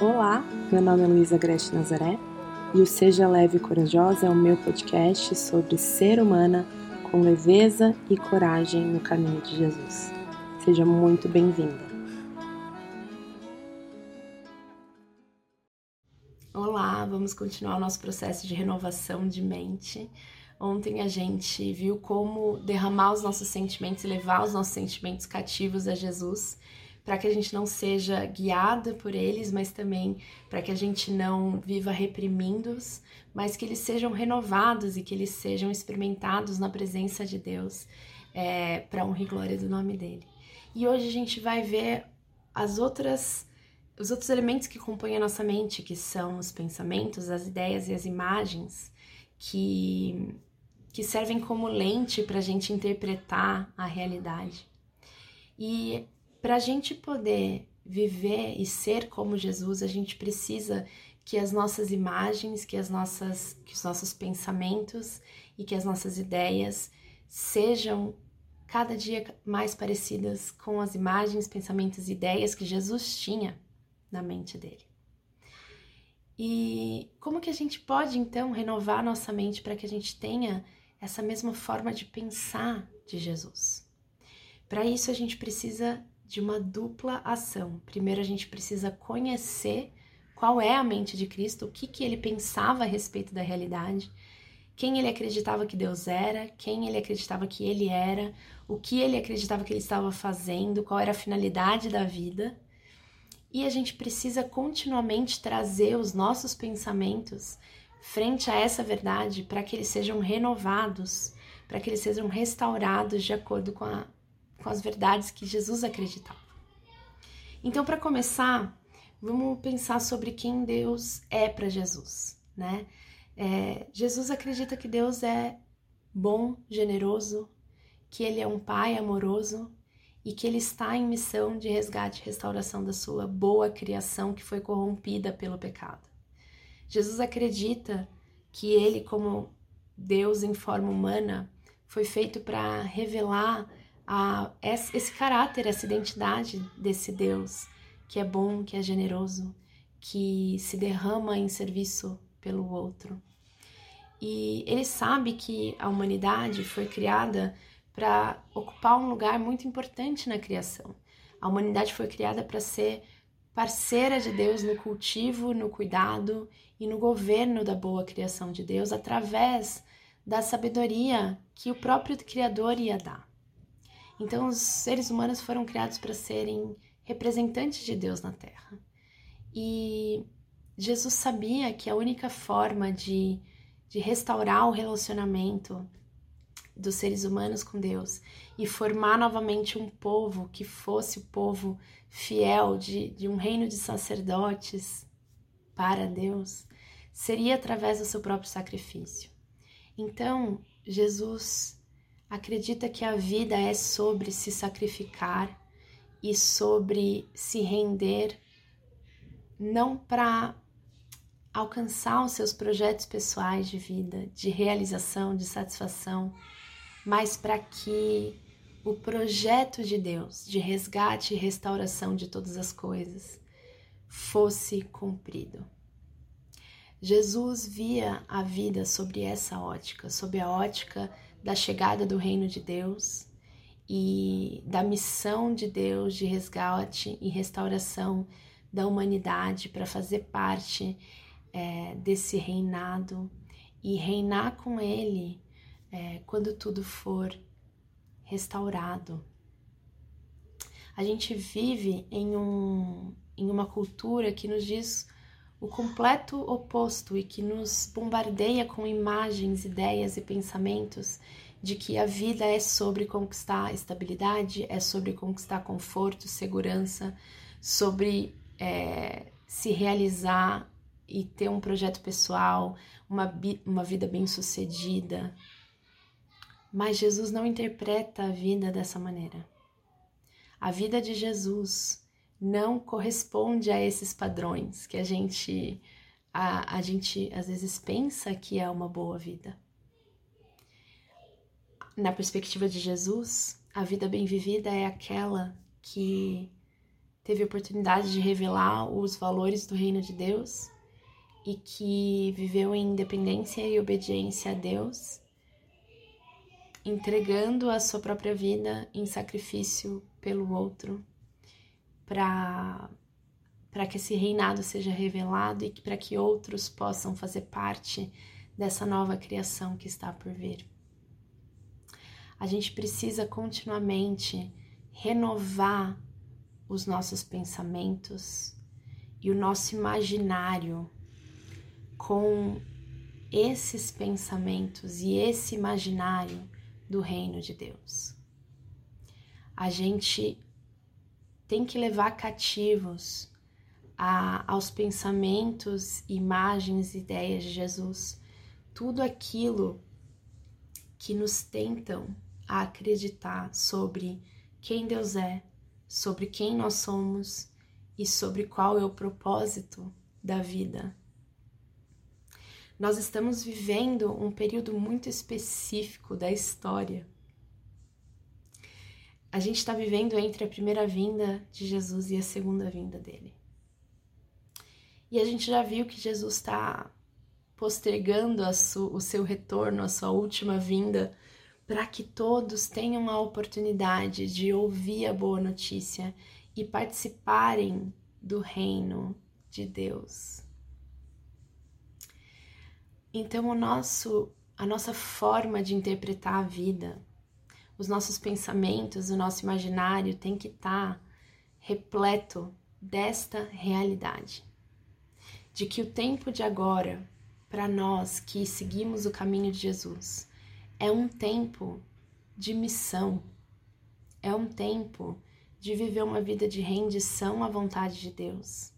Olá, meu nome é Luísa Grete Nazaré e o Seja Leve e Corajosa é o meu podcast sobre ser humana com leveza e coragem no caminho de Jesus. Seja muito bem-vinda. Olá, vamos continuar o nosso processo de renovação de mente. Ontem a gente viu como derramar os nossos sentimentos e levar os nossos sentimentos cativos a Jesus para que a gente não seja guiada por eles, mas também para que a gente não viva reprimindo-os, mas que eles sejam renovados e que eles sejam experimentados na presença de Deus, é, para honra e glória do nome dele. E hoje a gente vai ver as outras os outros elementos que compõem a nossa mente, que são os pensamentos, as ideias e as imagens, que, que servem como lente para a gente interpretar a realidade. E para a gente poder viver e ser como Jesus, a gente precisa que as nossas imagens, que as nossas, que os nossos pensamentos e que as nossas ideias sejam cada dia mais parecidas com as imagens, pensamentos e ideias que Jesus tinha na mente dele. E como que a gente pode então renovar nossa mente para que a gente tenha essa mesma forma de pensar de Jesus? Para isso a gente precisa de uma dupla ação. Primeiro, a gente precisa conhecer qual é a mente de Cristo, o que, que ele pensava a respeito da realidade, quem ele acreditava que Deus era, quem ele acreditava que ele era, o que ele acreditava que ele estava fazendo, qual era a finalidade da vida. E a gente precisa continuamente trazer os nossos pensamentos frente a essa verdade para que eles sejam renovados, para que eles sejam restaurados de acordo com a com as verdades que Jesus acreditava. Então, para começar, vamos pensar sobre quem Deus é para Jesus, né? É, Jesus acredita que Deus é bom, generoso, que Ele é um Pai amoroso e que Ele está em missão de resgate e restauração da sua boa criação que foi corrompida pelo pecado. Jesus acredita que Ele, como Deus em forma humana, foi feito para revelar a, esse caráter, essa identidade desse Deus que é bom, que é generoso, que se derrama em serviço pelo outro. E ele sabe que a humanidade foi criada para ocupar um lugar muito importante na criação. A humanidade foi criada para ser parceira de Deus no cultivo, no cuidado e no governo da boa criação de Deus através da sabedoria que o próprio Criador ia dar. Então, os seres humanos foram criados para serem representantes de Deus na Terra. E Jesus sabia que a única forma de, de restaurar o relacionamento dos seres humanos com Deus e formar novamente um povo que fosse o povo fiel de, de um reino de sacerdotes para Deus seria através do seu próprio sacrifício. Então, Jesus acredita que a vida é sobre se sacrificar e sobre se render não para alcançar os seus projetos pessoais de vida, de realização, de satisfação, mas para que o projeto de Deus de resgate e restauração de todas as coisas fosse cumprido. Jesus via a vida sobre essa ótica, sob a ótica da chegada do reino de Deus e da missão de Deus de resgate e restauração da humanidade para fazer parte é, desse reinado e reinar com Ele é, quando tudo for restaurado. A gente vive em, um, em uma cultura que nos diz o completo oposto e que nos bombardeia com imagens, ideias e pensamentos de que a vida é sobre conquistar estabilidade, é sobre conquistar conforto, segurança, sobre é, se realizar e ter um projeto pessoal, uma, uma vida bem sucedida. Mas Jesus não interpreta a vida dessa maneira. A vida de Jesus não corresponde a esses padrões que a gente a, a gente às vezes pensa que é uma boa vida. Na perspectiva de Jesus, a vida bem vivida é aquela que teve oportunidade de revelar os valores do reino de Deus e que viveu em independência e obediência a Deus, entregando a sua própria vida em sacrifício pelo outro, para para que esse reinado seja revelado e para que outros possam fazer parte dessa nova criação que está por vir. A gente precisa continuamente renovar os nossos pensamentos e o nosso imaginário com esses pensamentos e esse imaginário do reino de Deus. A gente tem que levar cativos a, aos pensamentos, imagens, ideias de Jesus, tudo aquilo que nos tentam a acreditar sobre quem Deus é, sobre quem nós somos e sobre qual é o propósito da vida. Nós estamos vivendo um período muito específico da história. A gente está vivendo entre a primeira vinda de Jesus e a segunda vinda dele. E a gente já viu que Jesus está postergando o seu retorno, a sua última vinda, para que todos tenham a oportunidade de ouvir a boa notícia e participarem do reino de Deus. Então, o nosso, a nossa forma de interpretar a vida, os nossos pensamentos, o nosso imaginário tem que estar tá repleto desta realidade, de que o tempo de agora, para nós que seguimos o caminho de Jesus, é um tempo de missão, é um tempo de viver uma vida de rendição à vontade de Deus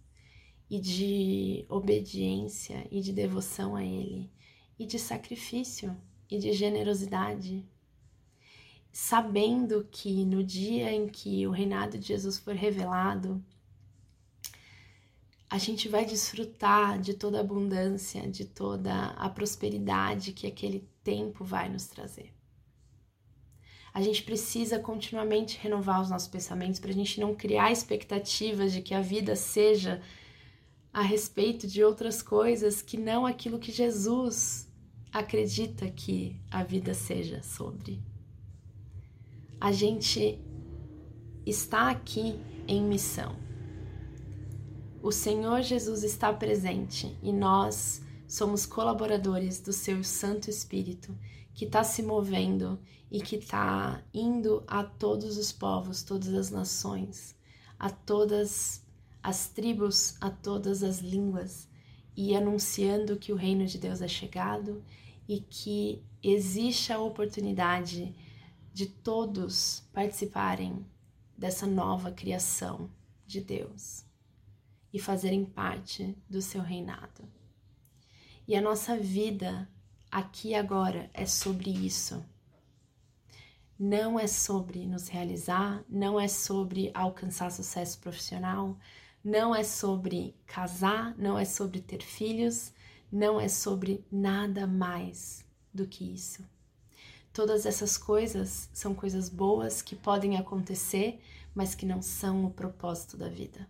e de obediência e de devoção a Ele e de sacrifício e de generosidade, sabendo que no dia em que o reinado de Jesus for revelado, a gente vai desfrutar de toda a abundância, de toda a prosperidade que aquele tempo vai nos trazer. A gente precisa continuamente renovar os nossos pensamentos para a gente não criar expectativas de que a vida seja a respeito de outras coisas que não aquilo que Jesus acredita que a vida seja sobre. A gente está aqui em missão. O Senhor Jesus está presente e nós somos colaboradores do seu Santo Espírito que está se movendo e que está indo a todos os povos, todas as nações, a todas as tribos, a todas as línguas e anunciando que o reino de Deus é chegado e que existe a oportunidade de todos participarem dessa nova criação de Deus e fazerem parte do seu reinado. E a nossa vida aqui e agora é sobre isso. Não é sobre nos realizar, não é sobre alcançar sucesso profissional, não é sobre casar, não é sobre ter filhos, não é sobre nada mais do que isso. Todas essas coisas são coisas boas que podem acontecer, mas que não são o propósito da vida.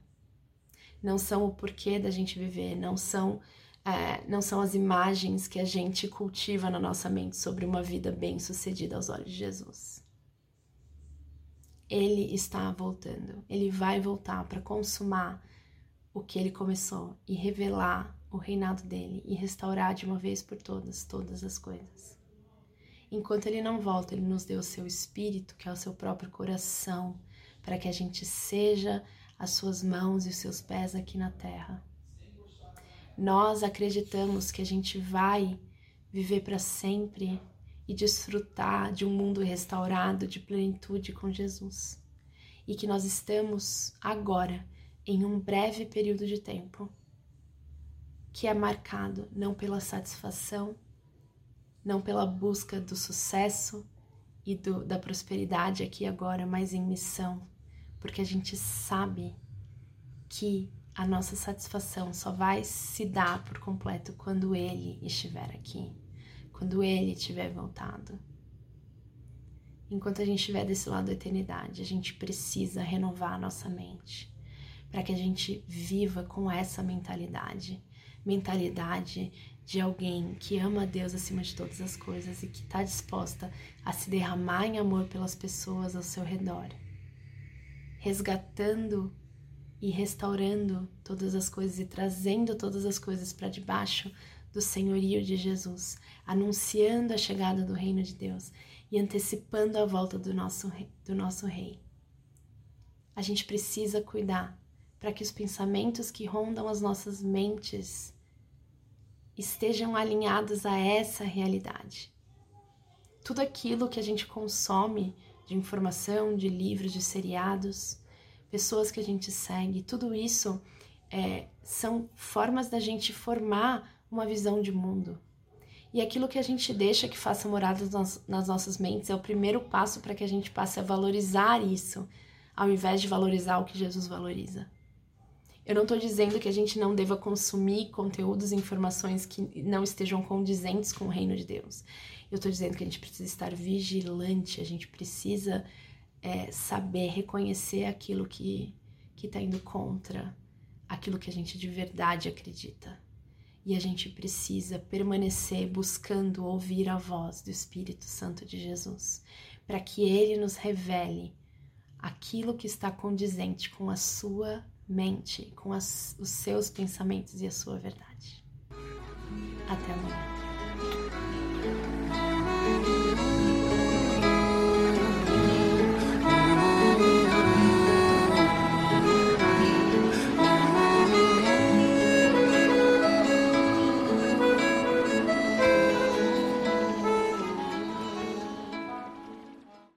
Não são o porquê da gente viver, não são é, não são as imagens que a gente cultiva na nossa mente sobre uma vida bem-sucedida aos olhos de Jesus. Ele está voltando, ele vai voltar para consumar o que ele começou e revelar o reinado dele e restaurar de uma vez por todas todas as coisas. Enquanto ele não volta, ele nos deu o seu espírito, que é o seu próprio coração, para que a gente seja as suas mãos e os seus pés aqui na terra nós acreditamos que a gente vai viver para sempre e desfrutar de um mundo restaurado de plenitude com Jesus. E que nós estamos agora em um breve período de tempo que é marcado não pela satisfação, não pela busca do sucesso e do, da prosperidade aqui agora, mas em missão, porque a gente sabe que a nossa satisfação só vai se dar por completo quando Ele estiver aqui, quando Ele tiver voltado. Enquanto a gente estiver desse lado da eternidade, a gente precisa renovar a nossa mente, para que a gente viva com essa mentalidade mentalidade de alguém que ama a Deus acima de todas as coisas e que está disposta a se derramar em amor pelas pessoas ao seu redor, resgatando e restaurando todas as coisas e trazendo todas as coisas para debaixo do senhorio de Jesus, anunciando a chegada do reino de Deus e antecipando a volta do nosso, do nosso rei. A gente precisa cuidar para que os pensamentos que rondam as nossas mentes estejam alinhados a essa realidade. Tudo aquilo que a gente consome de informação, de livros, de seriados, pessoas que a gente segue, tudo isso é, são formas da gente formar uma visão de mundo. E aquilo que a gente deixa que faça morada nas, nas nossas mentes é o primeiro passo para que a gente passe a valorizar isso, ao invés de valorizar o que Jesus valoriza. Eu não estou dizendo que a gente não deva consumir conteúdos e informações que não estejam condizentes com o reino de Deus. Eu estou dizendo que a gente precisa estar vigilante, a gente precisa é, saber reconhecer aquilo que está indo contra aquilo que a gente de verdade acredita. E a gente precisa permanecer buscando ouvir a voz do Espírito Santo de Jesus, para que ele nos revele aquilo que está condizente com a sua mente com as, os seus pensamentos e a sua verdade. Até amanhã.